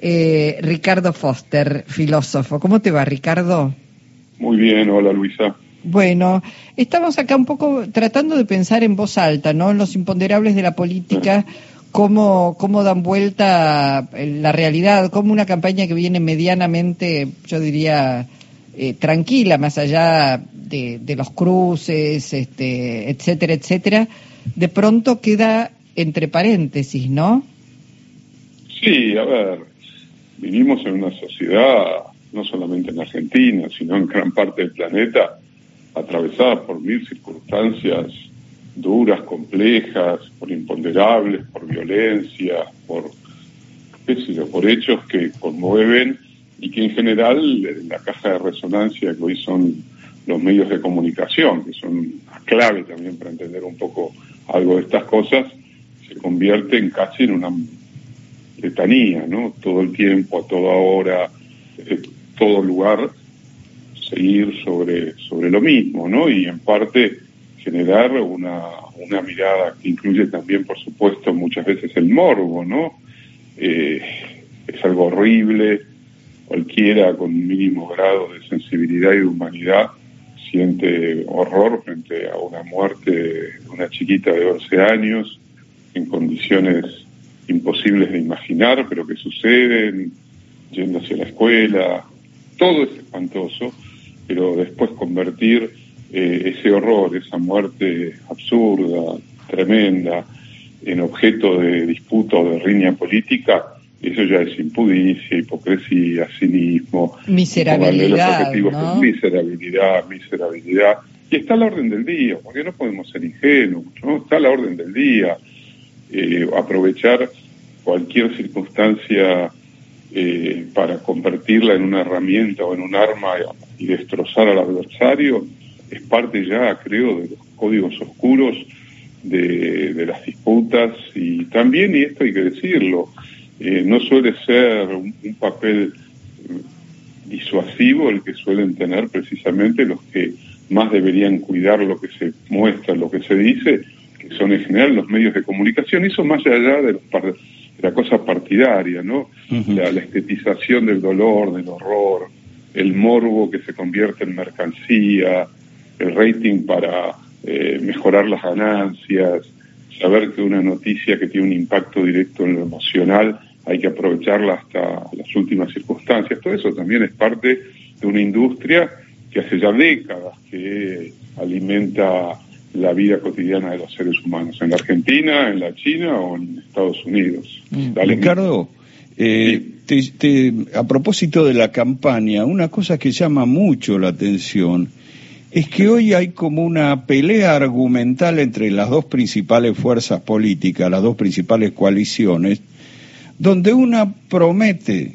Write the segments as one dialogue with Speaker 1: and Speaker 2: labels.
Speaker 1: eh, Ricardo Foster, filósofo. ¿Cómo te va, Ricardo?
Speaker 2: Muy bien, hola Luisa.
Speaker 1: Bueno, estamos acá un poco tratando de pensar en voz alta, ¿no? En los imponderables de la política, cómo, cómo dan vuelta la realidad, cómo una campaña que viene medianamente, yo diría, eh, tranquila, más allá de, de, los cruces, este, etcétera, etcétera, de pronto queda entre paréntesis, ¿no?
Speaker 2: Sí, a ver, vivimos en una sociedad, no solamente en Argentina, sino en gran parte del planeta, atravesada por mil circunstancias duras, complejas, por imponderables, por violencia, por, qué por hechos que conmueven y que en general la caja de resonancia que hoy son los medios de comunicación, que son clave también para entender un poco algo de estas cosas, se convierte en casi en una letanía, ¿no? Todo el tiempo, a toda hora, en todo lugar, seguir sobre, sobre lo mismo, ¿no? Y en parte generar una, una mirada que incluye también, por supuesto, muchas veces el morbo, ¿no? Eh, es algo horrible, cualquiera con un mínimo grado de sensibilidad y de humanidad siente horror frente a una muerte de una chiquita de 11 años en condiciones imposibles de imaginar, pero que suceden, yendo hacia la escuela, todo es espantoso, pero después convertir eh, ese horror, esa muerte absurda, tremenda, en objeto de disputa o de riña política, eso ya es impudicia, hipocresía, cinismo,
Speaker 1: miserabilidad,
Speaker 2: ¿no? miserabilidad, miserabilidad. Y está a la orden del día, porque no podemos ser ingenuos, ¿no? Está a la orden del día. Eh, aprovechar cualquier circunstancia eh, para convertirla en una herramienta o en un arma y destrozar al adversario, es parte ya, creo, de los códigos oscuros de, las disputas y también, y esto hay que decirlo, eh, no suele ser un, papel mm, disuasivo el que suelen tener precisamente los que más deberían cuidar lo que se muestra, lo que se dice, que son en general los medios de comunicación, eso más allá de, la cosa partidaria, ¿no? la, estetización del dolor, del horror, el morbo que se convierte en mercancía, el rating para eh, mejorar las ganancias, saber que una noticia que tiene un impacto directo en lo emocional hay que aprovecharla hasta las últimas circunstancias. Todo eso también es parte de una industria que hace ya décadas que alimenta la vida cotidiana de los seres humanos, en la Argentina, en la China o en Estados Unidos.
Speaker 3: Mm. Ricardo, eh, a propósito de la campaña, una cosa que llama mucho la atención es que hoy hay como una pelea argumental entre las dos principales fuerzas políticas, las dos principales coaliciones, donde una promete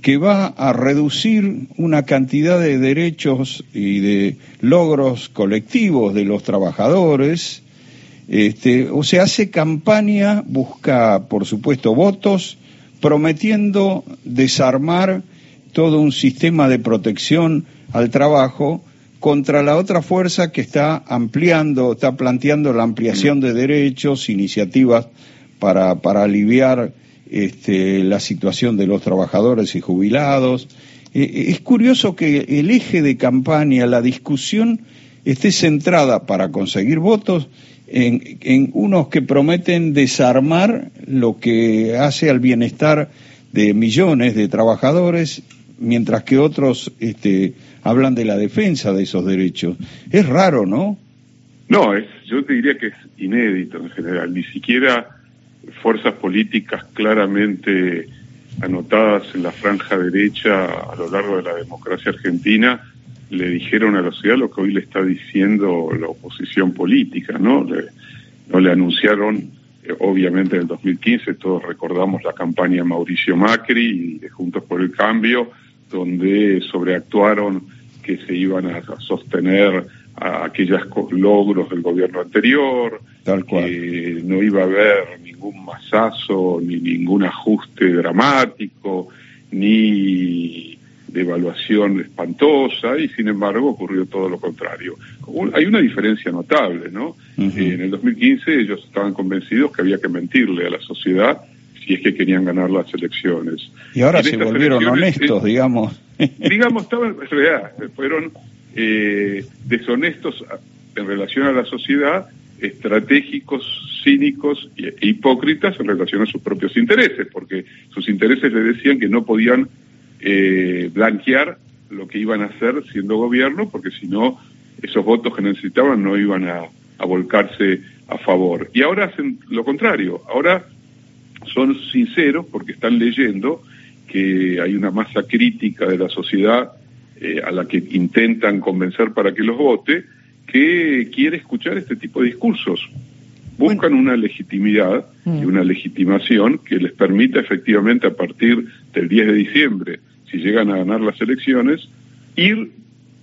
Speaker 3: que va a reducir una cantidad de derechos y de logros colectivos de los trabajadores, este, o sea, hace campaña, busca, por supuesto, votos, prometiendo desarmar todo un sistema de protección al trabajo contra la otra fuerza que está ampliando, está planteando la ampliación de derechos, iniciativas para, para aliviar este, la situación de los trabajadores y jubilados. Eh, eh, es curioso que el eje de campaña, la discusión, esté centrada para conseguir votos en, en unos que prometen desarmar lo que hace al bienestar de millones de trabajadores mientras que otros este, hablan de la defensa de esos derechos. Es raro, ¿no?
Speaker 2: No, es, yo te diría que es inédito en general. Ni siquiera fuerzas políticas claramente anotadas en la franja derecha a lo largo de la democracia argentina le dijeron a la sociedad lo que hoy le está diciendo la oposición política, ¿no? no le anunciaron obviamente en el 2015 todos recordamos la campaña Mauricio Macri y de Juntos por el Cambio, donde sobreactuaron que se iban a, sostener a aquellos logros del gobierno anterior,
Speaker 3: Tal cual.
Speaker 2: que no iba a haber ningún masazo, ni ningún ajuste dramático, ni devaluación espantosa, y sin embargo ocurrió todo lo contrario. Hay una diferencia notable, ¿no? en el 2015 ellos estaban convencidos que había que mentirle a la sociedad si es que querían ganar las elecciones.
Speaker 3: Y ahora se volvieron honestos, digamos.
Speaker 2: Digamos, estaban, en realidad, fueron eh, deshonestos en relación a la sociedad, estratégicos, cínicos e hipócritas en relación a sus propios intereses, porque sus intereses le decían que no podían eh, blanquear lo que iban a hacer siendo gobierno, porque si no, esos votos que necesitaban no iban a, a volcarse a favor. Y ahora hacen lo contrario, ahora son sinceros porque están leyendo que hay una masa crítica de la sociedad eh, a la que intentan convencer para que los vote, que quiere escuchar este tipo de discursos. Buscan una legitimidad y mm. una legitimación que les permita efectivamente a partir del 10 de diciembre, si llegan a ganar las elecciones, ir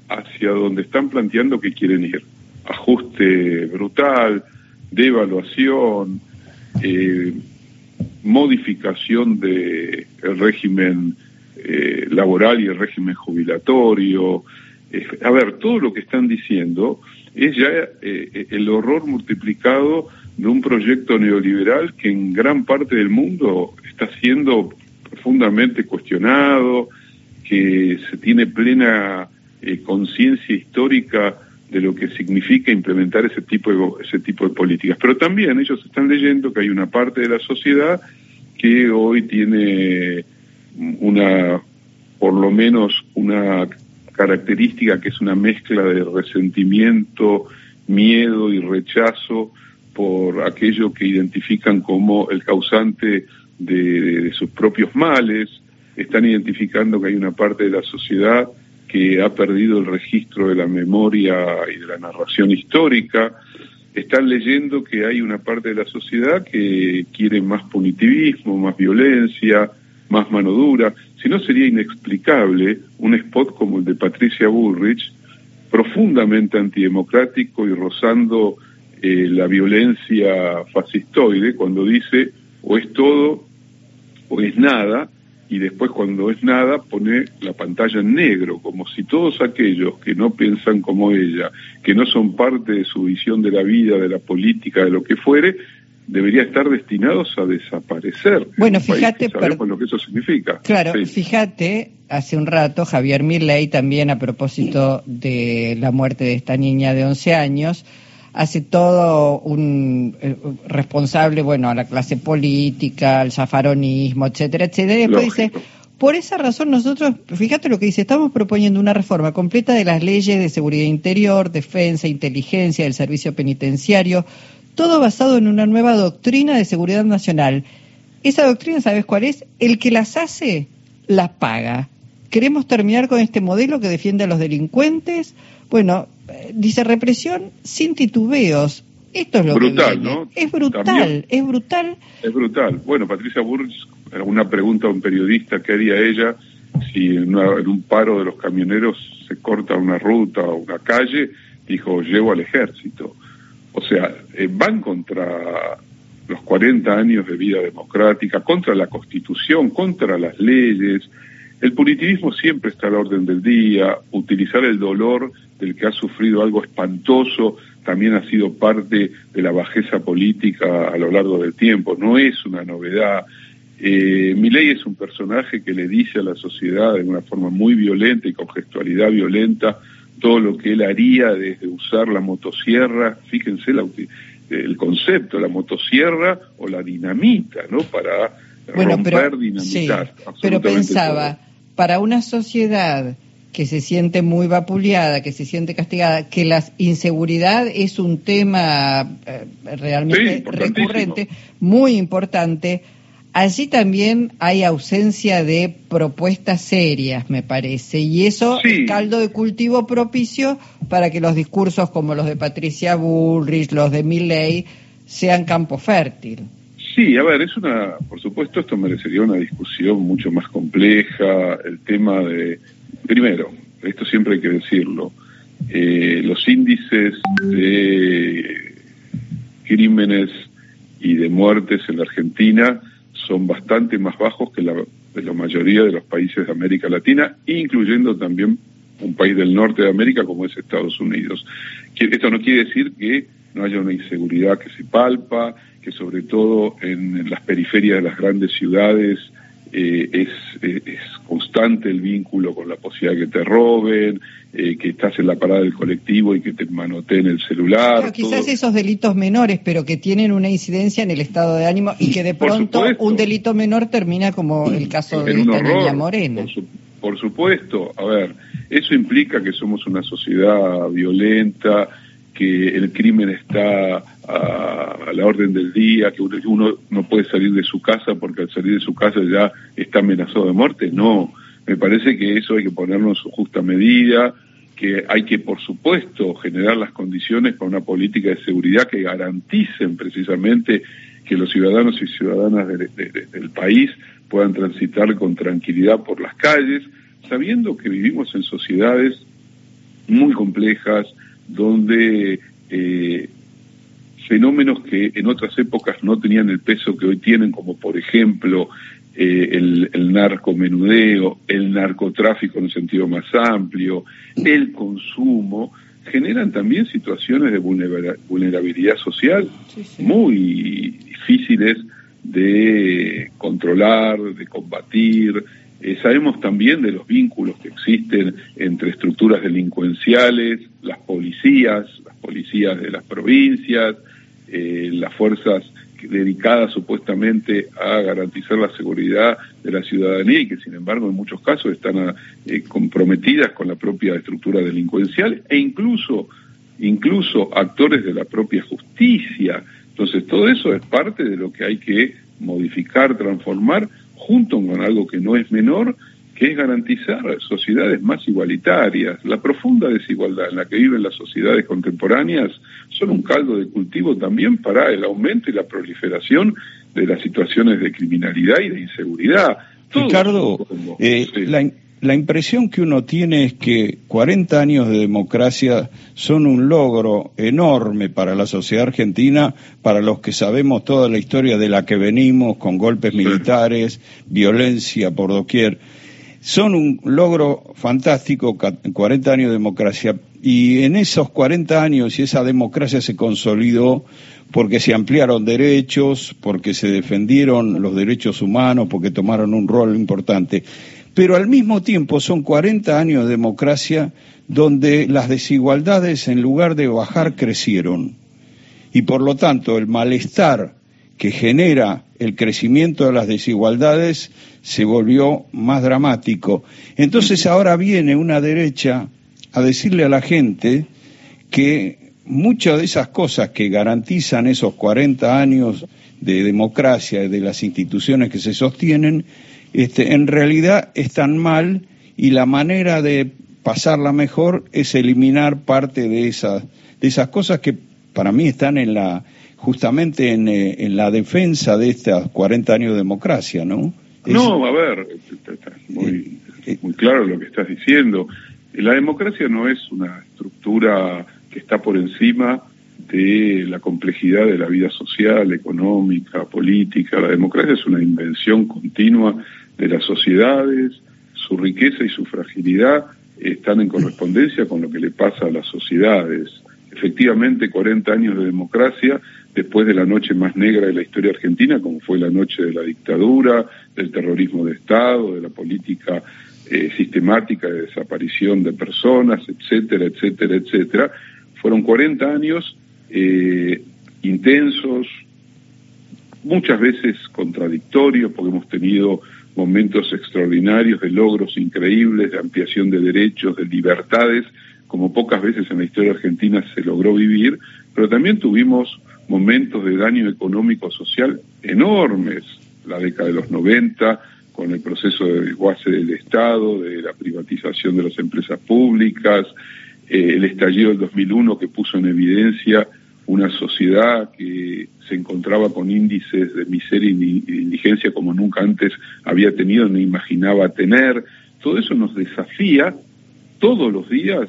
Speaker 2: hacia donde están planteando que quieren ir. Ajuste brutal, devaluación, eh, modificación del régimen eh, laboral y el régimen jubilatorio. a ver, todo lo que están diciendo es ya eh, el horror multiplicado de un proyecto neoliberal que en gran parte del mundo está siendo profundamente cuestionado, que se tiene plena eh, conciencia histórica de lo que significa implementar ese tipo de ese tipo de políticas. Pero también ellos están leyendo que hay una parte de la sociedad que hoy tiene una, por lo menos una característica que es una mezcla de resentimiento, miedo y rechazo por aquello que identifican como el causante de, sus propios males, están identificando que hay una parte de la sociedad que ha perdido el registro de la memoria y de la narración histórica, están leyendo que hay una parte de la sociedad que quiere más punitivismo, más violencia, más mano dura. Si no, sería inexplicable un spot como el de Patricia Bullrich, profundamente antidemocrático y rozando eh, la violencia fascistoide, cuando dice o es todo o es nada, y después cuando es nada pone la pantalla en negro, como si todos aquellos que no piensan como ella, que no son parte de su visión de la vida, de la política, de lo que fuere, debería estar destinados a desaparecer.
Speaker 1: Bueno, fíjate,
Speaker 2: sabemos lo que eso significa.
Speaker 1: Claro, fíjate, hace un rato Javier Mirley también a propósito de la muerte de esta niña de 11 años hace todo un eh, responsable, bueno, a la clase política, al zafaronismo, etcétera, etcétera. Y después dice, por esa razón nosotros, fíjate lo que dice, estamos proponiendo una reforma completa de las leyes de seguridad interior, defensa, inteligencia, del servicio penitenciario, todo basado en una nueva doctrina de seguridad nacional. Esa doctrina, ¿sabes cuál es? El que las hace, las paga. Queremos terminar con este modelo que defiende a los delincuentes. Bueno, eh, dice represión sin titubeos. Esto es lo
Speaker 2: brutal,
Speaker 1: que
Speaker 2: ¿no?
Speaker 1: Es brutal, es brutal.
Speaker 2: Es brutal. Bueno, Patricia Burns, una pregunta a un periodista, ¿qué haría ella si en, un paro de los camioneros se corta una ruta o una calle? Dijo, llevo al ejército. O sea, eh, van contra los 40 años de vida democrática, contra la Constitución, contra las leyes. El punitivismo siempre está a la orden del día, utilizar el dolor del que ha sufrido algo espantoso, también ha sido parte de la bajeza política a lo largo del tiempo, no es una novedad. Eh, Milei es un personaje que le dice a la sociedad de una forma muy violenta y con gestualidad violenta todo lo que él haría desde usar la motosierra, fíjense el concepto, la motosierra o la dinamita, ¿no? Para romper, dinamitar.
Speaker 1: pero pensaba, para una sociedad que se siente muy vapuleada, que se siente castigada, que la inseguridad es un tema eh, realmente recurrente, muy importante. Allí también hay ausencia de propuestas serias, me parece, y eso es caldo de cultivo propicio para que los discursos como los de Patricia Bullrich, los de Milley, sean campo fértil.
Speaker 2: Sí, a ver, es una, por supuesto, esto merecería una discusión mucho más compleja, el tema de Primero, esto siempre hay que decirlo, eh, los índices de crímenes y de muertes en la Argentina son bastante más bajos que la, de la mayoría de los países de América Latina, incluyendo también un país del norte de América como es Estados Unidos. Esto no quiere decir que no haya una inseguridad que se palpa, que sobre todo en las periferias de las grandes ciudades eh, es, es, constante el vínculo con la posibilidad de que te roben, eh, que estás en la parada del colectivo y que te manoteen el celular.
Speaker 1: quizás esos delitos menores, pero que tienen una incidencia en el estado de ánimo y que de pronto un delito menor termina como el caso de esta niña Morena.
Speaker 2: por supuesto, a ver, eso implica que somos una sociedad violenta, que el crimen está a, la orden del día, que uno, no puede salir de su casa porque al salir de su casa ya está amenazado de muerte. No, me parece que eso hay que ponerlo en su justa medida, que hay que, por supuesto, generar las condiciones para una política de seguridad que garanticen precisamente que los ciudadanos y ciudadanas del país puedan transitar con tranquilidad por las calles, sabiendo que vivimos en sociedades muy complejas, donde eh, fenómenos que en otras épocas no tenían el peso que hoy tienen, como por ejemplo eh, el, el narcomenudeo, el narcotráfico en el sentido más amplio, el consumo, generan también situaciones de vulnerabilidad social muy difíciles de controlar, de combatir, eh, sabemos también de los vínculos que existen entre estructuras delincuenciales, las policías, las policías de las provincias, eh, las fuerzas dedicadas supuestamente a garantizar la seguridad de la ciudadanía y que sin embargo en muchos casos están eh, comprometidas con la propia estructura delincuencial e incluso incluso actores de la propia justicia. Entonces todo eso es parte de lo que hay que modificar, transformar junto con algo que no es menor, que es garantizar sociedades más igualitarias. La profunda desigualdad en la que viven las sociedades contemporáneas son un caldo de cultivo también para el aumento y la proliferación de las situaciones de criminalidad y de inseguridad.
Speaker 3: Ricardo, eh, la, la impresión que uno tiene es que 40 años de democracia son un logro enorme para la sociedad argentina, para los que sabemos toda la historia de la que venimos, con golpes militares, violencia por doquier. Son un logro fantástico, 40 años de democracia, y en esos 40 años y esa democracia se consolidó porque se ampliaron derechos, porque se defendieron los derechos humanos, porque tomaron un rol importante pero al mismo tiempo son 40 años de democracia donde las desigualdades en lugar de bajar crecieron. Y por lo tanto el malestar que genera el crecimiento de las desigualdades se volvió más dramático. Entonces ahora viene una derecha a decirle a la gente que muchas de esas cosas que garantizan esos 40 años de democracia y de las instituciones que se sostienen este, en realidad están mal y la manera de pasarla mejor es eliminar parte de esas, de esas cosas que para mí están en la, justamente en, eh, en la defensa de estos 40 años de democracia, ¿no?
Speaker 2: No, a ver, está muy, eh, eh, muy claro lo que estás diciendo. La democracia no es una estructura que está por encima de la complejidad de la vida social, económica, política. La democracia es una invención continua de las sociedades, su riqueza y su fragilidad están en correspondencia con lo que le pasa a las sociedades. Efectivamente, 40 años de democracia después de la noche más negra de la historia argentina, como fue la noche de la dictadura, del terrorismo de Estado, de la política eh, sistemática de desaparición de personas, etcétera, etcétera, etcétera. Fueron 40 años eh, intensos, muchas veces contradictorios, porque hemos tenido momentos extraordinarios de logros increíbles, de ampliación de derechos, de libertades, como pocas veces en la historia argentina se logró vivir, pero también tuvimos momentos de daño económico social enormes, la década de los 90, con el proceso de desguace del Estado, de la privatización de las empresas públicas, eh, el estallido del 2001 que puso en evidencia una sociedad que se encontraba con índices de miseria y indigencia como nunca antes había tenido ni imaginaba tener. Todo eso nos desafía todos los días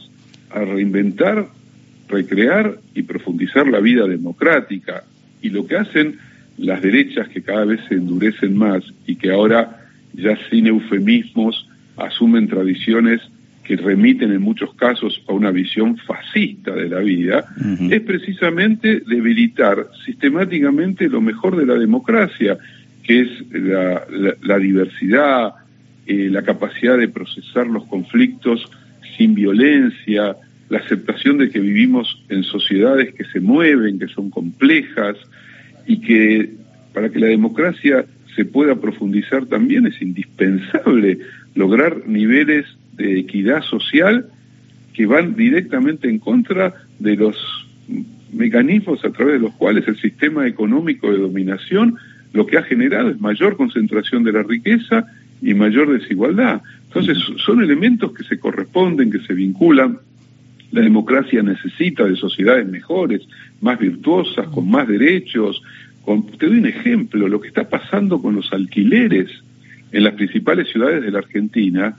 Speaker 2: a reinventar, recrear y profundizar la vida democrática. Y lo que hacen las derechas que cada vez se endurecen más y que ahora ya sin eufemismos asumen tradiciones que remiten en muchos casos a una visión fascista de la vida, es precisamente debilitar sistemáticamente lo mejor de la democracia, que es la, diversidad, eh, la capacidad de procesar los conflictos sin violencia, la aceptación de que vivimos en sociedades que se mueven, que son complejas y que para que la democracia se pueda profundizar también es indispensable lograr niveles de equidad social que van directamente en contra de los mecanismos a través de los cuales el sistema económico de dominación lo que ha generado es mayor concentración de la riqueza y mayor desigualdad. Entonces son elementos que se corresponden, que se vinculan. La democracia necesita de sociedades mejores, más virtuosas, con más derechos. te doy un ejemplo, lo que está pasando con los alquileres en las principales ciudades de la Argentina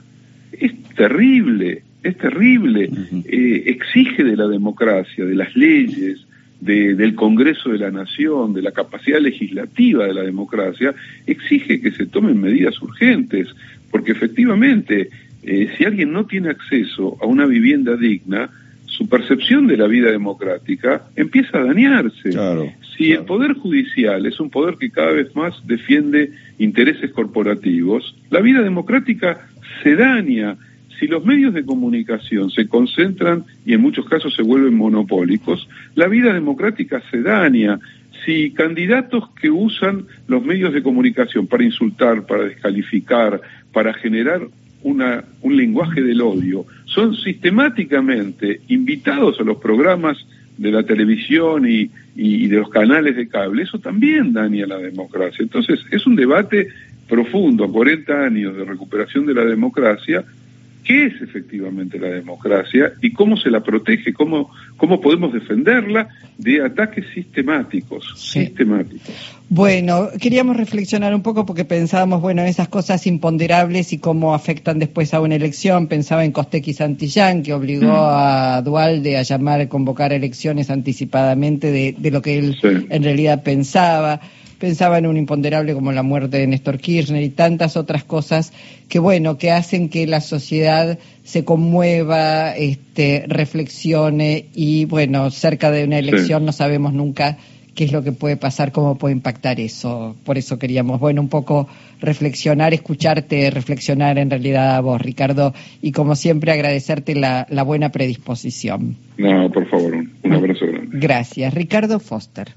Speaker 2: es terrible, es terrible. Eh, exige de la democracia, de las leyes, del Congreso de la Nación, de la capacidad legislativa de la democracia, exige que se tomen medidas urgentes, porque efectivamente, eh, si alguien no tiene acceso a una vivienda digna, su percepción de la vida democrática empieza a dañarse. si el Poder Judicial es un poder que cada vez más defiende intereses corporativos, la vida democrática se daña. Si los medios de comunicación se concentran y en muchos casos se vuelven monopólicos, la vida democrática se daña. Si candidatos que usan los medios de comunicación para insultar, para descalificar, para generar una, un lenguaje del odio, son sistemáticamente invitados a los programas de la televisión y, de los canales de cable, eso también daña la democracia. Entonces, es un debate profundo, 40 años de recuperación de la democracia, qué es efectivamente la democracia y cómo se la protege, cómo, cómo podemos defenderla de ataques sistemáticos, sistemáticos.
Speaker 1: Bueno, queríamos reflexionar un poco porque pensábamos, bueno, en esas cosas imponderables y cómo afectan después a una elección. Pensaba en Costequi Santillán, que obligó mm. a Dualde a llamar, a convocar elecciones anticipadamente de, de lo que él en realidad pensaba pensaba en un imponderable como la muerte de Néstor Kirchner y tantas otras cosas que, bueno, que hacen que la sociedad se conmueva, este, reflexione y, bueno, cerca de una elección no sabemos nunca qué es lo que puede pasar, cómo puede impactar eso. Por eso queríamos, bueno, un poco reflexionar, escucharte, reflexionar en realidad a vos, Ricardo, y como siempre agradecerte la, la buena predisposición.
Speaker 2: No, por favor, un abrazo grande.
Speaker 1: Gracias. Ricardo Foster.